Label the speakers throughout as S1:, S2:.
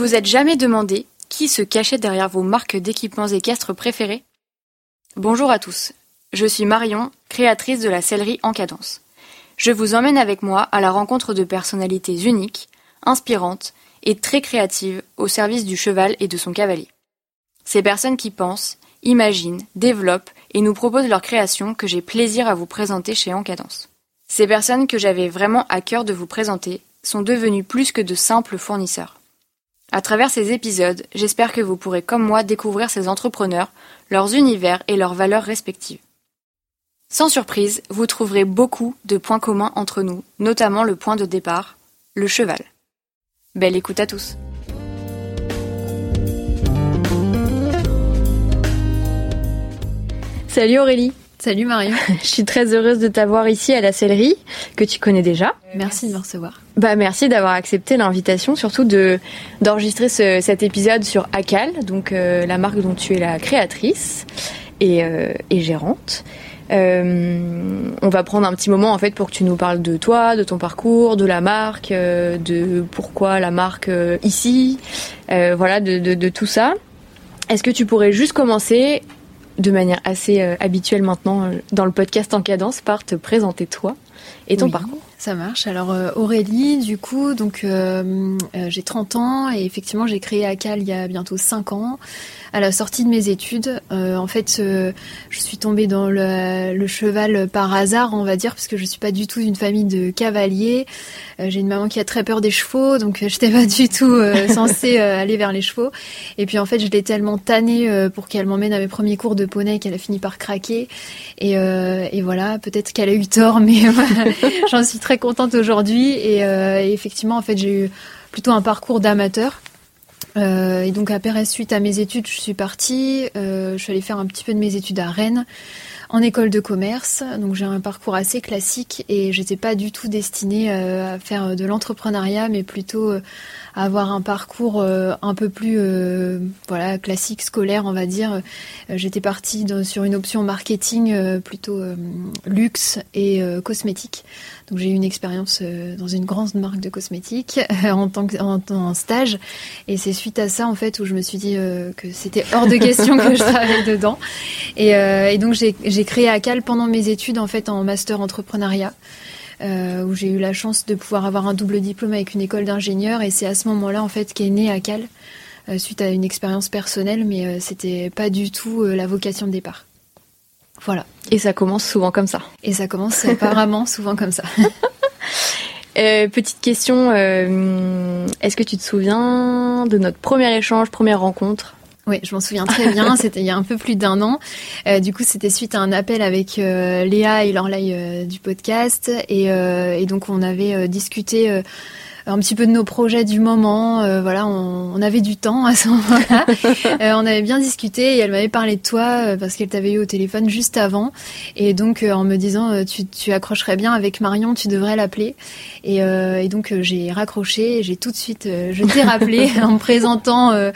S1: Vous êtes jamais demandé qui se cachait derrière vos marques d'équipements équestres préférées Bonjour à tous, je suis Marion, créatrice de la sellerie en cadence. Je vous emmène avec moi à la rencontre de personnalités uniques, inspirantes et très créatives au service du cheval et de son cavalier. Ces personnes qui pensent, imaginent, développent et nous proposent leurs créations que j'ai plaisir à vous présenter chez Encadence. Ces personnes que j'avais vraiment à cœur de vous présenter sont devenues plus que de simples fournisseurs. À travers ces épisodes, j'espère que vous pourrez comme moi découvrir ces entrepreneurs, leurs univers et leurs valeurs respectives. Sans surprise, vous trouverez beaucoup de points communs entre nous, notamment le point de départ, le cheval. Belle écoute à tous. Salut Aurélie.
S2: Salut Marion.
S1: Je suis très heureuse de t'avoir ici à la sellerie, que tu connais déjà.
S2: Merci de me recevoir.
S1: Bah merci d'avoir accepté l'invitation, surtout de d'enregistrer ce, cet épisode sur Acal, donc euh, la marque dont tu es la créatrice et, euh, et gérante. Euh, on va prendre un petit moment en fait pour que tu nous parles de toi, de ton parcours, de la marque, de pourquoi la marque ici, voilà, de, de, de tout ça. Est-ce que tu pourrais juste commencer de manière assez euh, habituelle maintenant euh, dans le podcast en cadence par te présenter toi et ton
S2: Oui,
S1: parcours.
S2: Ça marche. Alors euh, Aurélie, du coup, donc euh, euh, j'ai 30 ans et effectivement j'ai créé Acal il y a bientôt 5 ans. À la sortie de mes études, euh, en fait, euh, je suis tombée dans le, le cheval par hasard, on va dire, parce que je suis pas du tout d'une famille de cavaliers. Euh, j'ai une maman qui a très peur des chevaux, donc euh, j'étais pas du tout censée aller vers les chevaux. Et puis en fait, je l'ai tellement tannée pour qu'elle m'emmène à mes premiers cours de poney qu'elle a fini par craquer. Et, et voilà, peut-être qu'elle a eu tort, mais j'en suis très contente aujourd'hui. Et, euh, et effectivement, en fait, j'ai eu plutôt un parcours d'amateur. Euh, et donc après, suite à mes études, je suis partie. Euh, je suis allée faire un petit peu de mes études à Rennes, en école de commerce. Donc j'ai un parcours assez classique et j'étais pas du tout destinée à faire de l'entrepreneuriat, mais plutôt avoir un parcours euh, un peu plus euh, voilà classique scolaire, on va dire. Euh, J'étais partie dans- sur une option marketing plutôt luxe et cosmétique. Donc j'ai eu une expérience dans une grande marque de cosmétiques en tant que en, en stage et c'est suite à ça en fait où je me suis dit que c'était hors de question que je travaille dedans et, et donc j'ai créé Acal pendant mes études en fait en master entrepreneuriat où j'ai eu la chance de pouvoir avoir un double diplôme avec une école d'ingénieur et c'est à ce moment-là en fait qu'est né Acal euh, suite à une expérience personnelle mais euh, c'était pas du tout euh, la vocation de départ. Voilà.
S1: Et ça commence souvent comme ça.
S2: Et ça commence apparemment souvent comme ça.
S1: Euh, petite question, euh, est-ce que tu te souviens de notre premier échange, première rencontre?
S2: Oui, je m'en souviens très bien. C'était il y a un peu plus d'un an. Euh, du coup, c'était suite à un appel avec euh, Léa et Lorlai euh, du podcast. Et, et donc, on avait discuté un petit peu de nos projets du moment. Euh, voilà, on, on avait du temps à ce moment-là. Euh, on avait bien discuté et elle m'avait parlé de toi euh, parce qu'elle t'avait eu au téléphone juste avant. Et donc, euh, en me disant, euh, tu, tu accrocherais bien avec Marion, tu devrais l'appeler. Et, euh, et donc, euh, j'ai raccroché j'ai tout de suite, euh, je t'ai rappelé en me présentant euh,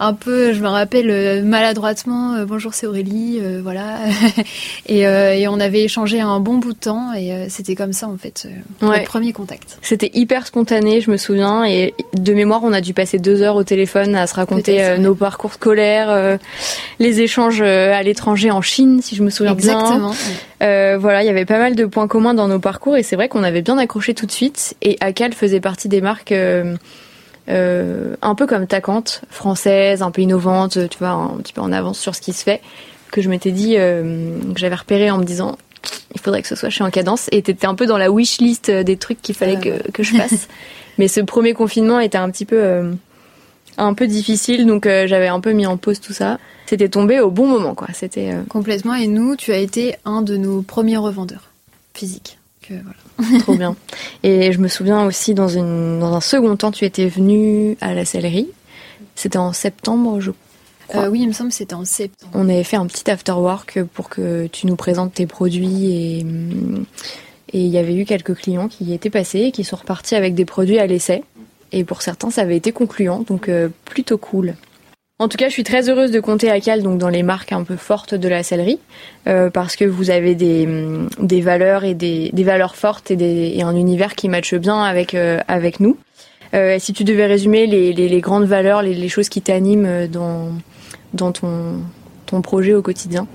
S2: un peu, je me rappelle euh, maladroitement, euh, bonjour c'est Aurélie, euh, voilà. et, euh, et on avait échangé un bon bout de temps et euh, c'était comme ça en fait, euh,
S1: Ouais.
S2: notre premier contact.
S1: C'était hyper spontané, je me souviens, et de mémoire, on a dû passer deux heures au téléphone à se raconter euh, nos parcours scolaires, euh, les échanges euh, à l'étranger en Chine, si je me souviens bien.
S2: Exactement.
S1: Voilà, il y avait pas mal de points communs dans nos parcours et c'est vrai qu'on avait bien accroché tout de suite. Et Acal faisait partie des marques un peu comme Tacante, française, un peu innovante, tu vois, un petit peu en avance sur ce qui se fait, que je m'étais dit, que j'avais repéré en me disant, il faudrait que ce soit chez En Cadence. Et t'étais un peu dans la wish list des trucs qu'il fallait
S2: Ah,
S1: que, que je fasse. Mais ce premier confinement était un petit peu, euh, un peu difficile, donc euh, j'avais un peu mis en pause tout ça. C'était tombé au bon moment, quoi. C'était euh,
S2: Complètement. Et nous, tu as été un de nos premiers revendeurs physiques. Que, voilà.
S1: Trop bien. Et je me souviens aussi, dans, une, dans un second temps, tu étais venu à la sellerie. C'était en septembre, je crois.
S2: Euh, oui, il me semble que c'était en septembre.
S1: On avait fait un petit after work pour que tu nous présentes tes produits et et il y avait eu quelques clients qui y étaient passés et qui sont repartis avec des produits à l'essai. Et pour certains, ça avait été concluant, donc euh, plutôt cool. En tout cas, je suis très heureuse de compter Acal donc dans les marques un peu fortes de la sellerie euh, parce que vous avez des, des valeurs et des, des valeurs fortes et, des, et un univers qui matche bien avec euh, avec nous. si tu devais résumer les, grandes valeurs, les, choses qui t'animent dans, dans ton, ton projet au quotidien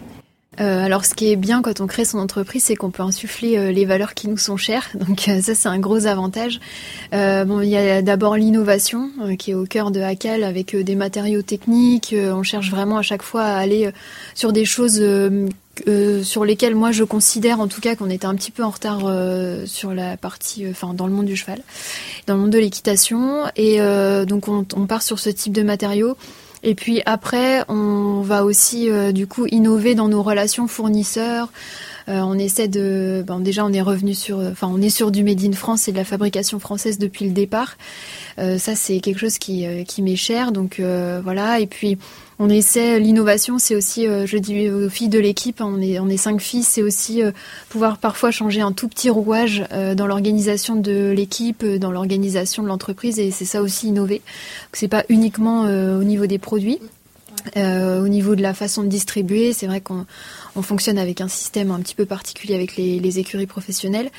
S2: euh, alors, ce qui est bien quand on crée son entreprise, c'est qu'on peut insuffler euh, les valeurs qui nous sont chères. Donc, euh, ça, c'est un gros avantage. bon, il y a d'abord l'innovation qui est au cœur de Hackal avec des matériaux techniques. on cherche vraiment à chaque fois à aller sur des choses sur lesquelles moi je considère en tout cas qu'on était un petit peu en retard sur la partie, enfin dans le monde du cheval, dans le monde de l'équitation. Et donc, on, on part sur ce type de matériaux. Et puis après, on va aussi euh, du coup innover dans nos relations fournisseurs. Euh, on essaie de, bon, déjà on est revenu sur, enfin on est sur du made in France et de la fabrication française depuis le départ. Euh, ça c'est quelque chose qui, qui m'est cher, donc voilà. Et puis on essaie l'innovation, c'est aussi, euh, je dis aux filles de l'équipe, hein, on est on est cinq filles, c'est aussi euh, pouvoir parfois changer un tout petit rouage euh, dans l'organisation de l'équipe, dans l'organisation de l'entreprise, et c'est ça aussi innover. C'est pas uniquement au niveau des produits. Au niveau de la façon de distribuer, c'est vrai qu'on on fonctionne avec un système un petit peu particulier avec les, écuries professionnelles.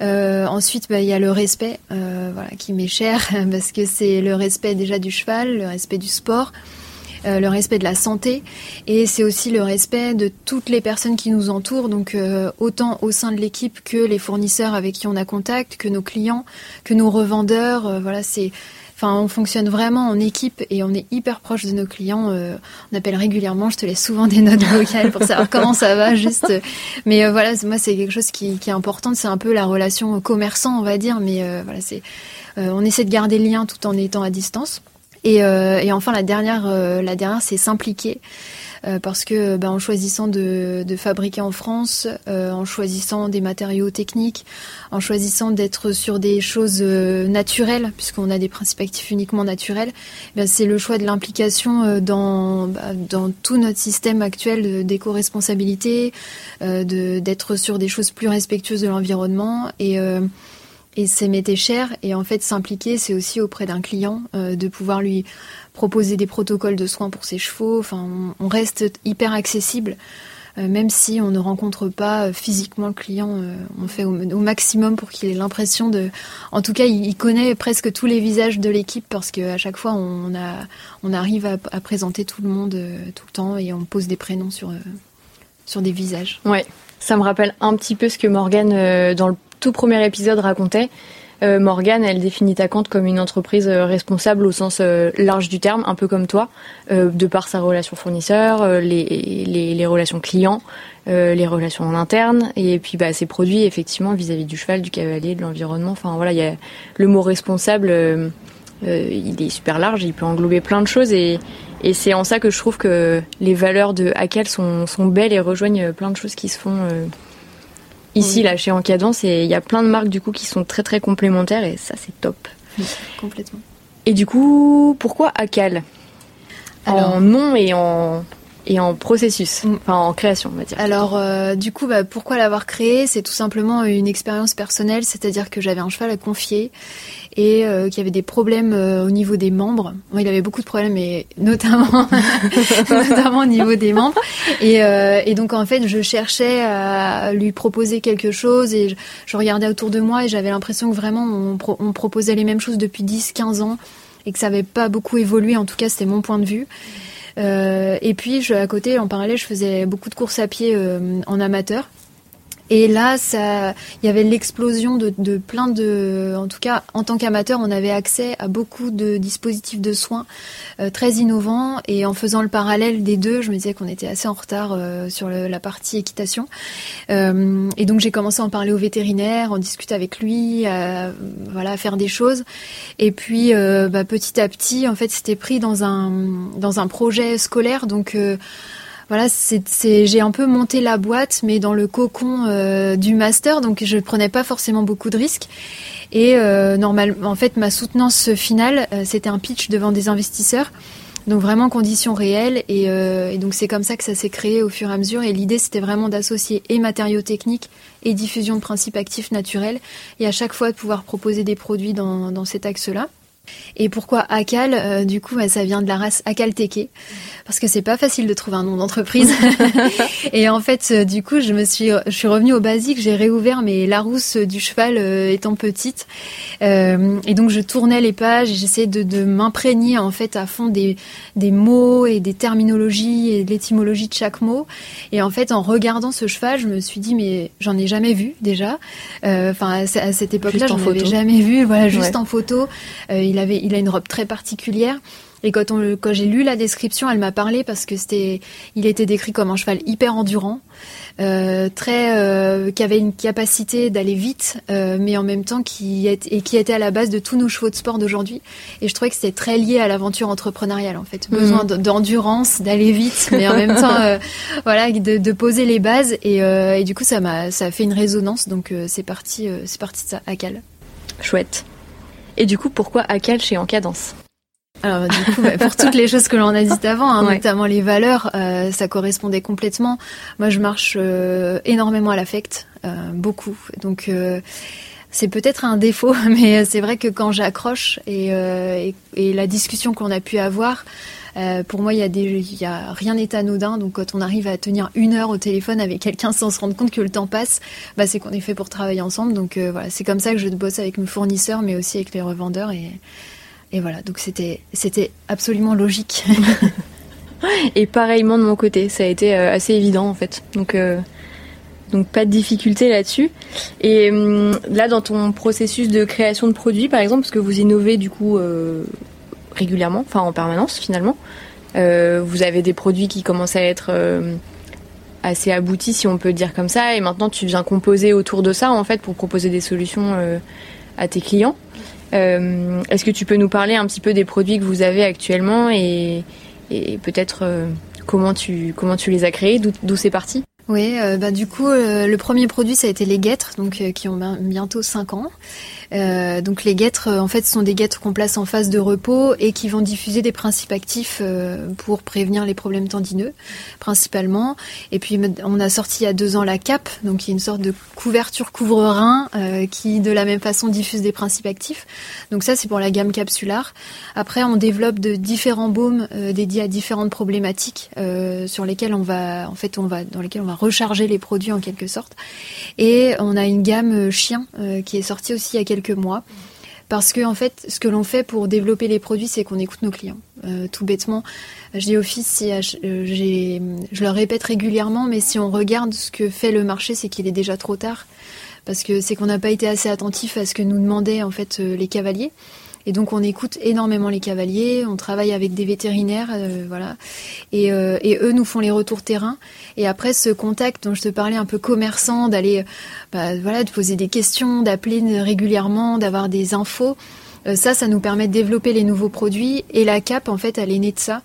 S2: ensuite, bah, il y a le respect, voilà, qui m'est cher parce que c'est le respect déjà du cheval, le respect du sport. Euh, le respect de la santé et c'est aussi le respect de toutes les personnes qui nous entourent, donc euh, autant au sein de l'équipe que les fournisseurs avec qui on a contact, que nos clients, que nos revendeurs. Euh, voilà, c'est Enfin, on fonctionne vraiment en équipe et on est hyper proche de nos clients. on appelle régulièrement. Je te laisse souvent des notes vocales pour savoir comment ça va, juste. Mais voilà, moi, c'est quelque chose qui, est important. C'est un peu la relation commerçant, on va dire. Mais voilà, c'est. on essaie de garder le lien tout en étant à distance. Et, euh, et enfin, la dernière, euh, la dernière, c'est s'impliquer. Euh, parce que ben, en choisissant de, de, fabriquer en France, en choisissant des matériaux techniques, en choisissant d'être sur des choses naturelles, puisqu'on a des principes actifs uniquement naturels, ben, c'est le choix de l'implication dans, bah, dans tout notre système actuel d'éco-responsabilité, d'être sur des choses plus respectueuses de l'environnement et et c'est m'était cher. Et en fait, s'impliquer, c'est aussi auprès d'un client euh, de pouvoir lui proposer des protocoles de soins pour ses chevaux. Enfin, on, reste hyper accessible, euh, même si on ne rencontre pas euh, physiquement le client. on fait au, maximum pour qu'il ait l'impression de. En tout cas, il, connaît presque tous les visages de l'équipe parce qu'à chaque fois, on, a, on arrive à, à présenter tout le monde tout le temps et on pose des prénoms sur, sur des visages.
S1: Ouais. Ça me rappelle un petit peu ce que Morgane, dans le tout premier épisode racontait, euh, Morgane, elle définit ta compte comme une entreprise euh, responsable au sens euh, large du terme, un peu comme toi, de par sa relation fournisseur, les, relations clients, les relations en interne, et puis bah, ses produits effectivement vis-à-vis du cheval, du cavalier, de l'environnement. Enfin voilà, il y a le mot responsable, il est super large, il peut englober plein de choses et, c'est en ça que je trouve que les valeurs de Hakel sont, sont belles et rejoignent plein de choses qui se font ici, là, chez Encadence. Et il y a plein de marques, du coup, qui sont très, très complémentaires. Et ça, c'est top.
S2: complètement.
S1: Et du coup, pourquoi Acal? En nom et en et en processus, mm. enfin en création, on va dire.
S2: Alors, euh, du coup, bah, pourquoi l'avoir créé? C'est tout simplement une expérience personnelle, c'est-à-dire que j'avais un cheval à confier et euh, qu'il y avait des problèmes euh, au niveau des membres. Bon, il avait beaucoup de problèmes, et notamment, notamment au niveau des membres. Et, et, donc, en fait, je cherchais à lui proposer quelque chose et je, je regardais autour de moi et j'avais l'impression que vraiment on, on, proposait les mêmes choses depuis 10-15 ans et que ça n'avait pas beaucoup évolué. En tout cas, c'était mon point de vue. Euh, et puis, je, à côté, en parallèle, je faisais beaucoup de courses à pied euh, en amateur. Et là, il y avait l'explosion de, de, plein de, en tout cas, en tant qu'amateur, on avait accès à beaucoup de dispositifs de soins euh, très innovants. Et en faisant le parallèle des deux, je me disais qu'on était assez en retard euh, sur la partie équitation. Euh, et donc j'ai commencé à en parler au vétérinaire, en discuter avec lui, à, voilà, à faire des choses. Et puis bah, petit à petit, en fait, c'était pris dans un dans un projet scolaire. Donc voilà, c'est, j'ai un peu monté la boîte, mais dans le cocon euh, du master, donc je ne prenais pas forcément beaucoup de risques. Et euh, normalement, en fait, ma soutenance finale, euh, c'était un pitch devant des investisseurs. Donc vraiment conditions réelles et, et, donc c'est comme ça que ça s'est créé au fur et à mesure et l'idée c'était vraiment d'associer et matériaux techniques et diffusion de principes actifs naturels et à chaque fois de pouvoir proposer des produits dans, dans cet axe-là. Et pourquoi Akal euh, Du coup, bah, ça vient de la race Akalteke, parce que c'est pas facile de trouver un nom d'entreprise. et en fait, euh, du coup, je me suis, je suis revenue au basique. J'ai réouvert mes Larousse du cheval euh, étant petite, et donc je tournais les pages et j'essayais de, de m'imprégner en fait à fond des des mots et des terminologies et de l'étymologie de chaque mot. Et en fait, en regardant ce cheval, je me suis dit mais j'en ai jamais vu déjà. Enfin, à cette époque-là, j'en avais jamais vu. Voilà, juste en photo. il avait il a une robe très particulière. Et quand, on, quand j'ai lu la description, elle m'a parlé parce que c'était, il était décrit comme un cheval hyper endurant, euh, très, euh, qui avait une capacité d'aller vite, euh, mais en même temps qui est, et qui était à la base de tous nos chevaux de sport d'aujourd'hui. Et je trouvais que c'était très lié à l'aventure entrepreneuriale en fait, besoin mhm. d'endurance, d'aller vite, mais en même temps, voilà, de, de, poser les bases. Et, et du coup, ça m'a, ça a fait une résonance. Donc c'est parti, c'est parti de ça à Cal.
S1: Chouette. Et du coup, pourquoi Akal chez Encadence
S2: alors du coup, bah, pour toutes les choses que l'on a dites avant, hein, notamment les valeurs, euh, ça correspondait complètement. Moi, je marche euh, énormément à l'affect, euh, beaucoup. Donc c'est peut-être un défaut, mais c'est vrai que quand j'accroche et, et, la discussion qu'on a pu avoir, pour moi, il y a rien n'est anodin. Donc, quand on arrive à tenir une heure au téléphone avec quelqu'un sans se rendre compte que le temps passe, bah, c'est qu'on est fait pour travailler ensemble. Donc, voilà, c'est comme ça que je bosse avec mes fournisseurs, mais aussi avec les revendeurs et voilà, donc c'était absolument logique.
S1: et pareillement de mon côté, ça a été euh, assez évident en fait. Donc euh, pas de difficulté là-dessus. Et hum, là, dans ton processus de création de produits, par exemple, parce que vous innovez du coup euh, régulièrement, enfin en permanence finalement, vous avez des produits qui commencent à être assez aboutis, si on peut dire comme ça, et maintenant tu viens composer autour de ça en fait pour proposer des solutions à tes clients. Euh, est-ce que tu peux nous parler un petit peu des produits que vous avez actuellement et, peut-être euh, comment, tu, comment tu les as créés, d'où c'est parti?
S2: Oui, euh, bah du coup, le premier produit, ça a été les guêtres, donc qui ont bientôt 5 ans. Euh, donc les guêtres, euh, en fait, sont des guêtres qu'on place en phase de repos et qui vont diffuser des principes actifs euh, pour prévenir les problèmes tendineux, principalement. Et puis on a sorti il y a deux ans la cape, donc il y a une sorte de couverture couvre-rein qui, de la même façon, diffuse des principes actifs. Donc ça, c'est pour la gamme capsulaire. Après, on développe de différents baumes dédiés à différentes problématiques sur lesquelles on va, en fait, on va, dans lesquelles on va recharger les produits en quelque sorte. Et on a une gamme chien qui est sortie aussi il y a quelques quelques mois. Parce que en fait, ce que l'on fait pour développer les produits, c'est qu'on écoute nos clients. Euh, tout bêtement, je dis office, si, euh, je le répète régulièrement, mais si on regarde ce que fait le marché, c'est qu'il est déjà trop tard. Parce que c'est qu'on n'a pas été assez attentif à ce que nous demandaient en fait euh, les cavaliers. Et donc on écoute énormément les cavaliers, on travaille avec des vétérinaires, euh, voilà, et, euh, et, eux nous font les retours terrain. Et après ce contact dont je te parlais un peu commerçant, d'aller, bah, voilà, de poser des questions, d'appeler régulièrement, d'avoir des infos, euh, ça, ça nous permet de développer les nouveaux produits. Et la CAP, en fait, elle est née de ça.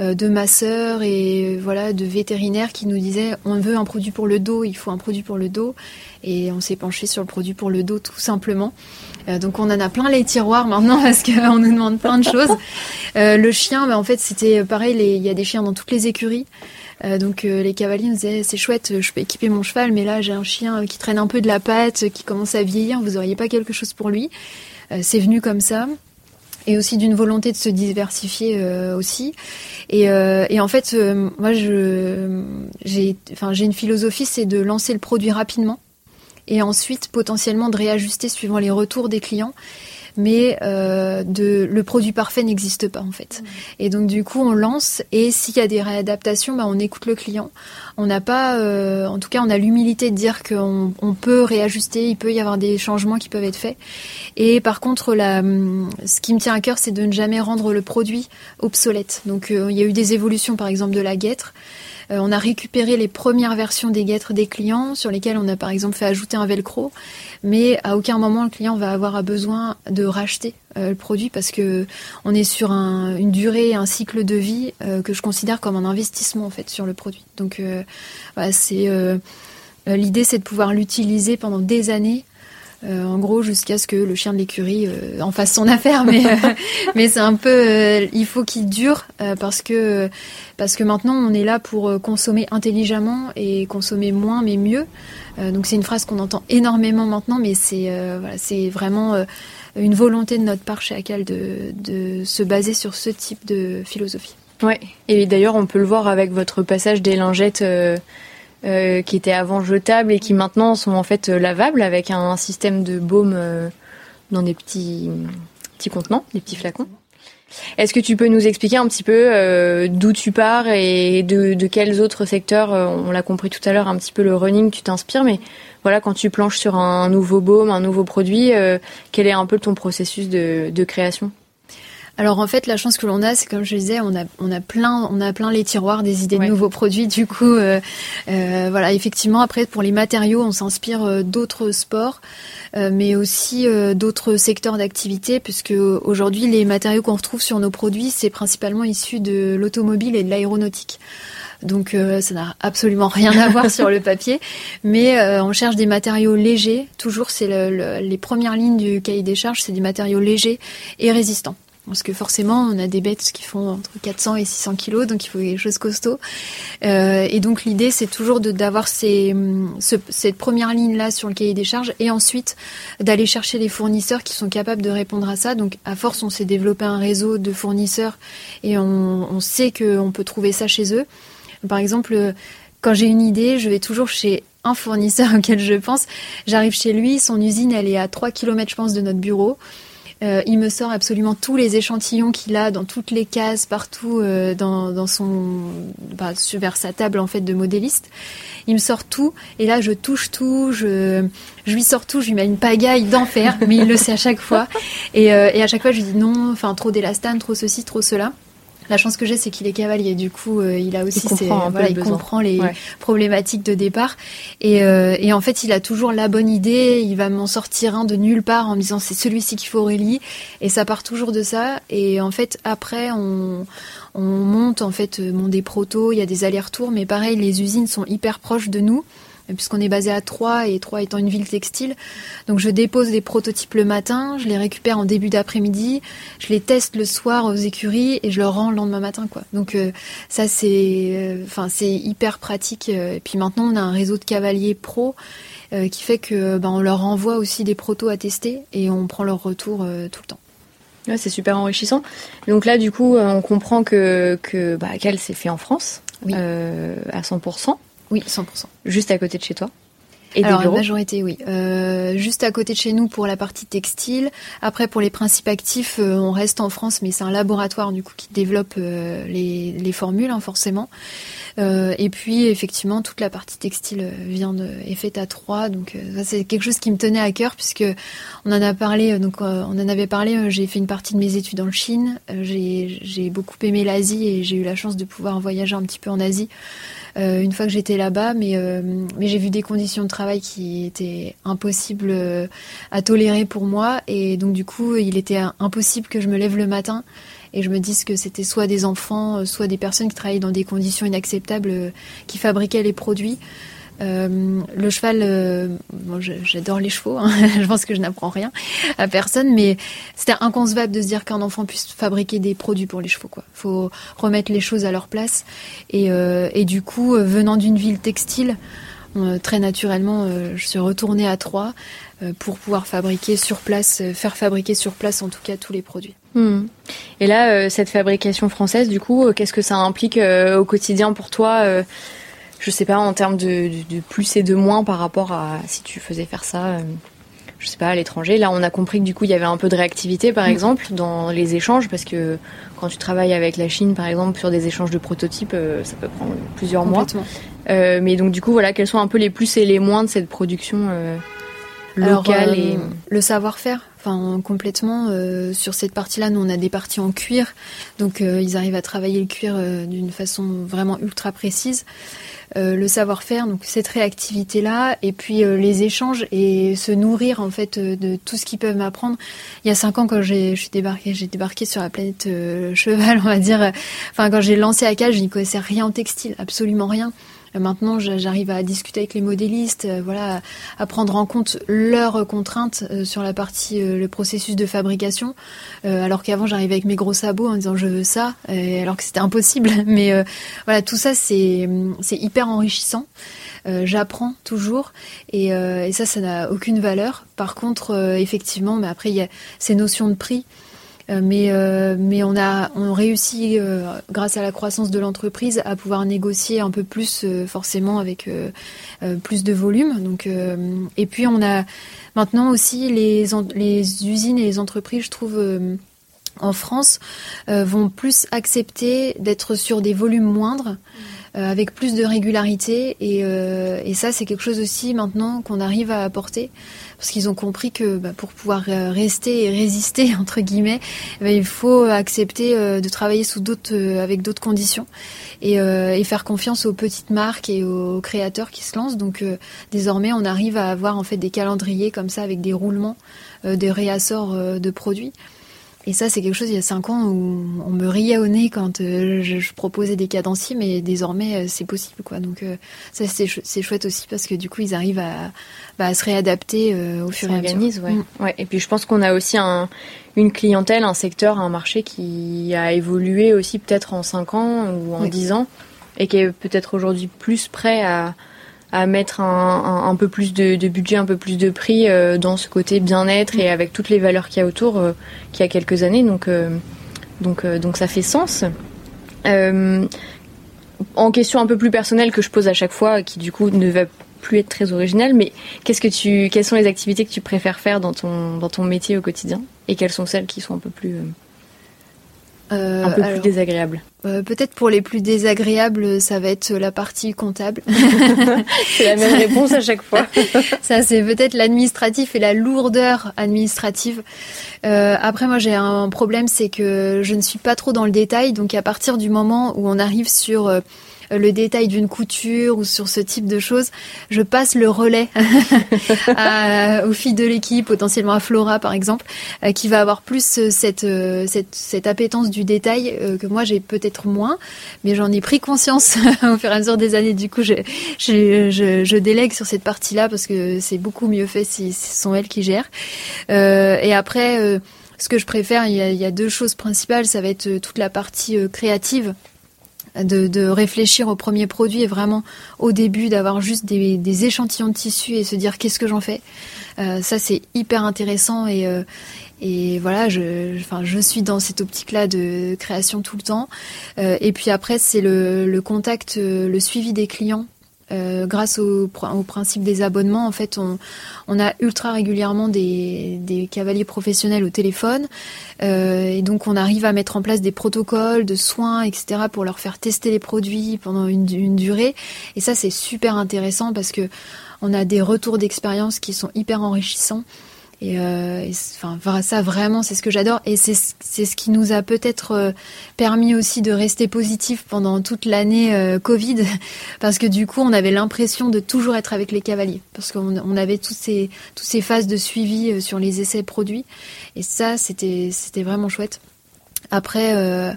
S2: Euh, de masseurs et voilà de vétérinaires qui nous disaient on veut un produit pour le dos, il faut un produit pour le dos et on s'est penché sur le produit pour le dos tout simplement. Euh, donc on en a plein les tiroirs maintenant parce qu'on nous demande plein de choses. Euh, le chien, bah, en fait c'était pareil, il y a des chiens dans toutes les écuries. donc les cavaliers nous disaient c'est chouette, je peux équiper mon cheval, mais là j'ai un chien qui traîne un peu de la patte, qui commence à vieillir, vous auriez pas quelque chose pour lui C'est venu comme ça et aussi d'une volonté de se diversifier euh, aussi. Et, euh, et, en fait, euh, moi, je, j'ai, enfin, j'ai une philosophie, c'est de lancer le produit rapidement et ensuite potentiellement de réajuster suivant les retours des clients mais euh, de, le produit parfait n'existe pas en fait. Mmh. Et donc du coup on lance et s'il y a des réadaptations, bah, on écoute le client. On n'a pas, euh, en tout cas on a l'humilité de dire qu'on on peut réajuster, il peut y avoir des changements qui peuvent être faits. Et par contre, la, ce qui me tient à cœur, c'est de ne jamais rendre le produit obsolète. Donc euh, il y a eu des évolutions par exemple de la guêtre. Euh, on a récupéré les premières versions des guêtres des clients sur lesquelles on a par exemple fait ajouter un velcro, mais à aucun moment le client va avoir besoin de racheter euh, le produit parce que on est sur une durée, un cycle de vie euh, que je considère comme un investissement en fait sur le produit. Donc c'est l'idée, c'est de pouvoir l'utiliser pendant des années en gros, jusqu'à ce que le chien de l'écurie en fasse son affaire, mais mais c'est un peu, il faut qu'il dure parce que parce que maintenant on est là pour consommer intelligemment et consommer moins mais mieux. donc c'est une phrase qu'on entend énormément maintenant, mais c'est voilà, c'est vraiment une volonté de notre part chez Acal de, de se baser sur ce type de philosophie.
S1: Ouais, et d'ailleurs on peut le voir avec votre passage des lingettes euh, euh, qui étaient avant jetables et qui maintenant sont en fait euh, lavables avec un système de baume dans des petits, petits contenants, des petits flacons. Est-ce que tu peux nous expliquer un petit peu d'où tu pars et de, quels autres secteurs, on l'a compris tout à l'heure, un petit peu le running, tu t'inspires, mais voilà, quand tu planches sur un nouveau baume, un nouveau produit, quel est un peu ton processus de création?
S2: Alors en fait, la chance que l'on a, c'est comme je disais, on a on a plein on a plein les tiroirs des idées de nouveaux produits. Du coup, euh, euh, voilà, effectivement, après pour les matériaux, on s'inspire euh, d'autres sports, mais aussi d'autres secteurs d'activité, puisque aujourd'hui les matériaux qu'on retrouve sur nos produits, c'est principalement issu de l'automobile et de l'aéronautique. Donc ça n'a absolument rien à voir sur le papier, mais on cherche des matériaux légers. Toujours, c'est le, les premières lignes du cahier des charges, c'est des matériaux légers et résistants. Parce que forcément, on a des bêtes qui font entre 400 et 600 kilos, donc il faut des choses costauds. Euh, et donc l'idée, c'est toujours d'avoir ces, cette première ligne-là sur le cahier des charges, et ensuite d'aller chercher les fournisseurs qui sont capables de répondre à ça. Donc à force, on s'est développé un réseau de fournisseurs, et on, on sait qu'on peut trouver ça chez eux. Par exemple, quand j'ai une idée, je vais toujours chez un fournisseur auquel je pense. J'arrive chez lui, son usine, elle est à 3 km, je pense, de notre bureau. Euh, il me sort absolument tous les échantillons qu'il a dans toutes les cases, partout euh, dans, son, bah, vers sa table en fait de modéliste. Il me sort tout et là je touche tout, je, je lui sors tout, je lui mets une pagaille d'enfer, mais il le sait à chaque fois. Et, euh, et à chaque fois je lui dis non, enfin trop d'élastane, trop ceci, trop cela. La chance que j'ai, c'est qu'il est cavalier. Du coup, euh, il a aussi,
S1: il comprend,
S2: voilà, il comprend les problématiques de départ. Et, euh, et, en fait, il a toujours la bonne idée. Il va m'en sortir un de nulle part en me disant c'est celui-ci qu'il faut Aurélie. Et ça part toujours de ça. Et en fait, après, on, on monte en fait mon des protos. Il y a des allers-retours, mais pareil, les usines sont hyper proches de nous puisqu'on est basé à Troyes et Troyes étant une ville textile. Donc je dépose des prototypes le matin, je les récupère en début d'après-midi, je les teste le soir aux écuries et je leur rends le lendemain matin quoi. Donc euh, ça c'est euh, c'est hyper pratique et puis maintenant on a un réseau de cavaliers pro euh, qui fait que ben, on leur envoie aussi des protos à tester et on prend leur retour tout le temps.
S1: Ouais, c'est super enrichissant. Donc là, du coup, on comprend que, que bah, Cal s'est fait en France oui. à 100%.
S2: Oui, 100%.
S1: Juste à côté de chez toi
S2: et Alors, la majorité, oui. Euh, juste à côté de chez nous pour la partie textile. Après, pour les principes actifs, euh, on reste en France, mais c'est un laboratoire du coup qui développe euh, les, les, formules, hein, forcément. Et puis, effectivement, toute la partie textile vient de, est faite à Troyes. Donc, ça, c'est quelque chose qui me tenait à cœur puisque on en a parlé. Donc, on en avait parlé. j'ai fait une partie de mes études en Chine. j'ai beaucoup aimé l'Asie et j'ai eu la chance de pouvoir voyager un petit peu en Asie. Euh, une fois que j'étais là-bas, mais, euh, mais j'ai vu des conditions de travail qui étaient impossibles euh, à tolérer pour moi. Et donc du coup, il était impossible que je me lève le matin et je me dise que c'était soit des enfants, soit des personnes qui travaillaient dans des conditions inacceptables, qui fabriquaient les produits. Euh, le cheval, euh, j'adore les chevaux, hein. je pense que je n'apprends rien à personne, mais c'était inconcevable de se dire qu'un enfant puisse fabriquer des produits pour les chevaux. Quoi. faut remettre les choses à leur place. Et, euh, et du coup, venant d'une ville textile, très naturellement, je suis retournée à Troyes pour pouvoir fabriquer sur place, faire fabriquer sur place en tout cas tous les produits.
S1: Hmm. Et là, cette fabrication française, du coup, qu'est-ce que ça implique au quotidien pour toi je sais pas, en termes de, plus et de moins par rapport à si tu faisais faire ça, euh, je sais pas, à l'étranger. Là, on a compris que du coup, il y avait un peu de réactivité, par mm. exemple, dans les échanges, parce que quand tu travailles avec la Chine, par exemple, sur des échanges de prototypes, euh, ça peut prendre plusieurs mois. Euh, mais donc, du coup, voilà, quels sont un peu les plus et les moins de cette production locale et
S2: le savoir-faire Enfin, complètement. sur cette partie-là, nous, on a des parties en cuir. Donc, ils arrivent à travailler le cuir d'une façon vraiment ultra précise. Euh, le savoir-faire, donc cette réactivité-là, et puis euh, les échanges et se nourrir en fait euh, de tout ce qu'ils peuvent m'apprendre. Il y a cinq ans, quand j'ai, je suis j'ai débarqué sur la planète cheval, on va dire. Enfin, quand j'ai lancé ACAL, je n'y connaissais rien en textile, absolument rien. Maintenant, j'arrive à discuter avec les modélistes, voilà, à prendre en compte leurs contraintes sur la partie le processus de fabrication, alors qu'avant j'arrivais avec mes gros sabots en disant je veux ça, alors que c'était impossible. Mais voilà, tout ça c'est c'est hyper enrichissant. J'apprends toujours et, et, ça, ça n'a aucune valeur. Par contre, effectivement, mais après il y a ces notions de prix. Euh, mais, euh, mais on a on réussit euh, grâce à la croissance de l'entreprise à pouvoir négocier un peu plus forcément avec plus de volume. Donc et puis on a maintenant aussi les les usines et les entreprises, je trouve en France, vont plus accepter d'être sur des volumes moindres. Avec plus de régularité et, et ça c'est quelque chose aussi maintenant qu'on arrive à apporter parce qu'ils ont compris que bah, pour pouvoir euh, rester et résister entre guillemets, ben, il faut accepter euh, de travailler sous d'autres, euh, avec d'autres conditions et, et, faire confiance aux petites marques et aux créateurs qui se lancent. Donc désormais, on arrive à avoir en fait des calendriers comme ça avec des roulements, des réassorts de produits. Et ça, c'est quelque chose, il y a cinq ans, où on me riait au nez quand euh, je, proposais des cadenciers, mais désormais, euh, c'est possible. quoi. Donc euh, ça, c'est chouette aussi, parce que du coup, ils arrivent à, bah, se réadapter au fur et à mesure.
S1: Ouais. Mm. ouais. Et puis, je pense qu'on a aussi un, une clientèle, un secteur, un marché qui a évolué aussi peut-être en cinq ans ou en dix ans, et qui est peut-être aujourd'hui plus prêt à à mettre un, un, peu plus de, de, budget, un peu plus de prix euh, dans ce côté bien-être et avec toutes les valeurs qu'il y a autour euh, qu'il y a quelques années. Donc, euh, donc, donc ça fait sens. en question un peu plus personnelle que je pose à chaque fois, qui du coup ne va plus être très originelle, mais qu'est-ce que tu, quelles sont les activités que tu préfères faire dans ton, dans ton métier au quotidien et quelles sont celles qui sont un peu plus euh, un peu plus désagréable
S2: euh, Peut-être pour les plus désagréables, ça va être la partie comptable.
S1: c'est la même réponse à chaque fois.
S2: ça, c'est peut-être l'administratif et la lourdeur administrative. Euh, après, moi, j'ai un problème, c'est que je ne suis pas trop dans le détail. Donc, à partir du moment où on arrive sur le détail d'une couture ou sur ce type de choses, je passe le relais aux filles de l'équipe, potentiellement à Flora par exemple, euh, qui va avoir plus euh, cette, cette, cette appétence du détail que moi j'ai peut-être moins, mais j'en ai pris conscience au fur et à mesure des années. Du coup, je, je, je, je délègue sur cette partie-là parce que c'est beaucoup mieux fait si ce sont elles qui gèrent. et après, ce que je préfère, il y, a, il y, a, deux choses principales. Ça va être toute la partie créative de, réfléchir au premier produit et vraiment au début d'avoir juste des, échantillons de tissu et se dire qu'est-ce que j'en fais. Euh, ça c'est hyper intéressant et, euh, et voilà, je, enfin, je suis dans cette optique-là de création tout le temps. Euh, et puis après, c'est le, le, contact, le suivi des clients euh, grâce au, principe des abonnements, en fait, on, a ultra régulièrement des, cavaliers professionnels au téléphone, euh, et donc on arrive à mettre en place des protocoles de soins, etc., pour leur faire tester les produits pendant une, une durée. Et ça, c'est super intéressant parce que on a des retours d'expérience qui sont hyper enrichissants. Et, euh, enfin, ça vraiment, c'est ce que j'adore. Et c'est ce qui nous a peut-être euh, permis aussi de rester positif pendant toute l'année euh, Covid, parce que du coup, on avait l'impression de toujours être avec les cavaliers, parce qu'on on avait toutes ces, toutes ces phases de suivi sur les essais produits. Et ça, c'était vraiment chouette. Après, euh,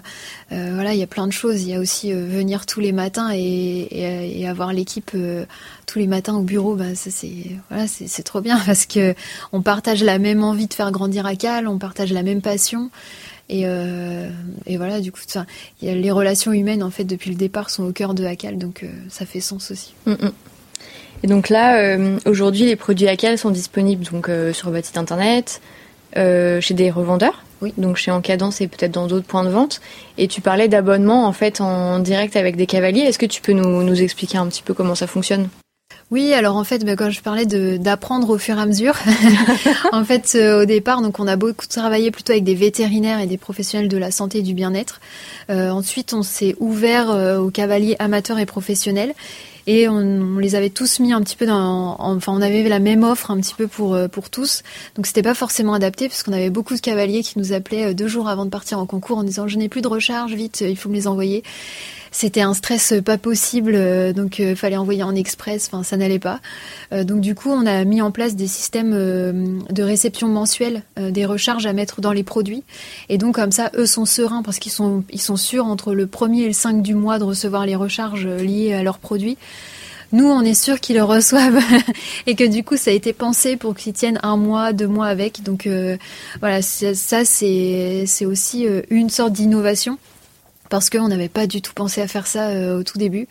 S2: euh, voilà, il y a plein de choses. Il y a aussi euh, venir tous les matins et, avoir l'équipe tous les matins au bureau. Bah, ça c'est voilà, c'est trop bien parce que on partage la même envie de faire grandir Acal, on partage la même passion. Et, voilà, du coup, les relations humaines en fait depuis le départ sont au cœur de Acal, donc ça fait sens aussi.
S1: Mm, mm. Et donc là, aujourd'hui, les produits Acal sont disponibles donc sur votre site internet, chez des revendeurs?
S2: Oui.
S1: Donc chez Encadence et peut-être dans d'autres points de vente. Et tu parlais d'abonnement en fait en direct avec des cavaliers. Est-ce que tu peux nous, expliquer un petit peu comment ça fonctionne?
S2: Oui, alors en fait, bah, quand je parlais d'apprendre au fur et à mesure, en fait, euh, au départ, on a beaucoup travaillé plutôt avec des vétérinaires et des professionnels de la santé et du bien-être. Euh, ensuite, on s'est ouvert euh, aux cavaliers amateurs et professionnels et on, les avait tous mis un petit peu dans, enfin on avait la même offre un petit peu pour euh, pour tous, donc c'était pas forcément adapté parce qu'on avait beaucoup de cavaliers qui nous appelaient euh, deux jours avant de partir en concours en disant je n'ai plus de recharge, vite, il faut me les envoyer. C'était un stress pas possible, euh, donc euh, fallait envoyer en express, enfin ça n'allait pas. Euh, donc du coup, on a mis en place des systèmes de réception mensuelle, des recharges à mettre dans les produits, et donc comme ça, eux sont sereins parce qu'ils sont ils sont sûrs entre le 1er et le 5 du mois de recevoir les recharges liées à leurs produits. Nous, on est sûr qu'ils le reçoivent et que du coup, ça a été pensé pour qu'ils tiennent un mois, deux mois avec. Donc voilà, ça c'est aussi une sorte d'innovation parce qu'on n'avait pas du tout pensé à faire ça euh, au tout début.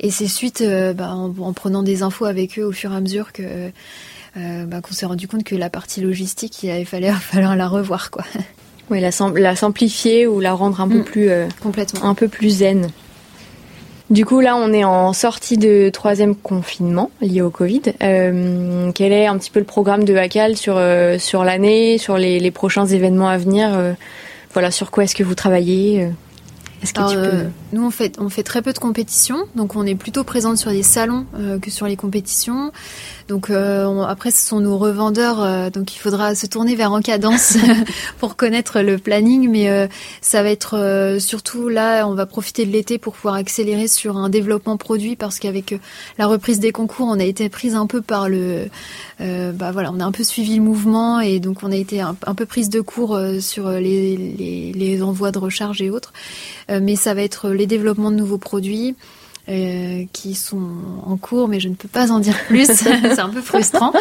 S2: Et c'est suite, euh, bah, en, prenant des infos avec eux au fur et à mesure que euh, bah, qu'on s'est rendu compte que la partie logistique, il fallait falloir la revoir, quoi.
S1: Oui, la, la, simplifier ou la rendre un peu mm. plus
S2: complètement,
S1: un peu plus zen. Du coup, là, on est en sortie de troisième confinement lié au Covid. quel est un petit peu le programme de Hacal sur sur l'année, sur les, les, prochains événements à venir Voilà, sur quoi est-ce que vous travaillez
S2: est-ce que tu peux... Euh, nous, on fait, on fait très peu de compétitions, donc on est plutôt présente sur les salons euh, que sur les compétitions. Donc euh, après, ce sont nos revendeurs, euh, donc il faudra se tourner vers Encadence pour connaître le planning, mais euh, ça va être surtout là, on va profiter de l'été pour pouvoir accélérer sur un développement produit, parce qu'avec la reprise des concours, on a été prise un peu par le, bah voilà, on a un peu suivi le mouvement et donc on a été un, peu prise de cours sur les, les, les, envois de recharge et autres, mais ça va être les développements de nouveaux produits. Euh, qui sont en cours, mais je ne peux pas en dire plus. c'est un peu frustrant.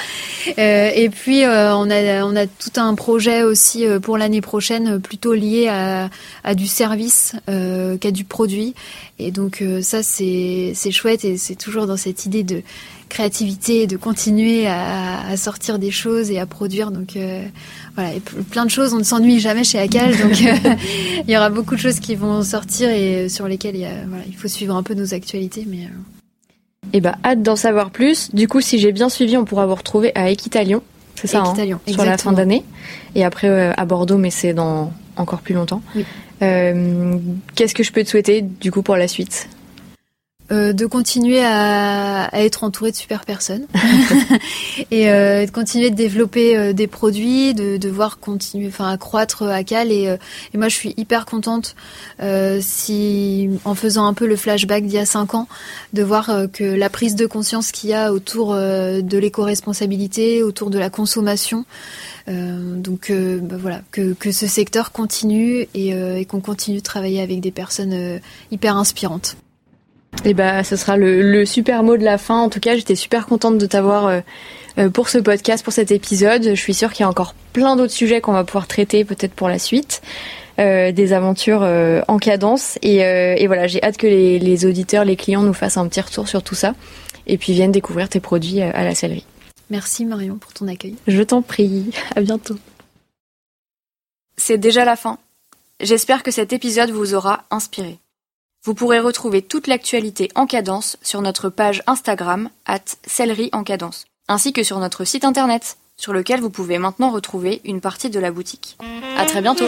S2: Euh, et puis euh, on a on a tout un projet aussi euh, pour l'année prochaine, plutôt lié à, à du service qu'à du produit. Et donc ça c'est c'est chouette et c'est toujours dans cette idée de créativité de continuer à, à, sortir des choses et à produire. Donc voilà, et plein de choses. On ne s'ennuie jamais chez Acal, donc euh, il y aura beaucoup de choses qui vont sortir et sur lesquelles il, voilà, il faut suivre un peu nos actualités. Mais
S1: euh. eh ben, hâte d'en savoir plus. Du coup, si j'ai bien suivi, on pourra vous retrouver à Equitalion, c'est ça, hein, sur la fin d'année, et après euh, à Bordeaux, mais c'est dans encore plus longtemps. Qu'est-ce que je peux te souhaiter du coup pour la suite?
S2: Euh, de continuer à, à, être entouré de super personnes et euh, de continuer de développer euh, des produits, de, de, voir continuer, enfin accroître à Cal et, et, moi je suis hyper contente si en faisant un peu le flashback d'il y a cinq ans, de voir que la prise de conscience qu'il y a autour de l'éco-responsabilité, autour de la consommation, donc bah voilà que, que, ce secteur continue et, et qu'on continue de travailler avec des personnes hyper inspirantes.
S1: Et eh bah, ce sera le, super mot de la fin. En tout cas, j'étais super contente de t'avoir euh, euh, pour ce podcast, pour cet épisode. Je suis sûre qu'il y a encore plein d'autres sujets qu'on va pouvoir traiter peut-être pour la suite. Euh, des aventures en cadence et, voilà j'ai hâte que les, auditeurs les clients nous fassent un petit retour sur tout ça et puis viennent découvrir tes produits à la sellerie
S2: merci Marion pour ton accueil
S1: je t'en prie à bientôt
S3: c'est déjà la fin j'espère que cet épisode vous aura inspiré vous pourrez retrouver toute l'actualité en cadence sur notre page Instagram, at en ainsi que sur notre site internet, sur lequel vous pouvez maintenant retrouver une partie de la boutique. À très bientôt!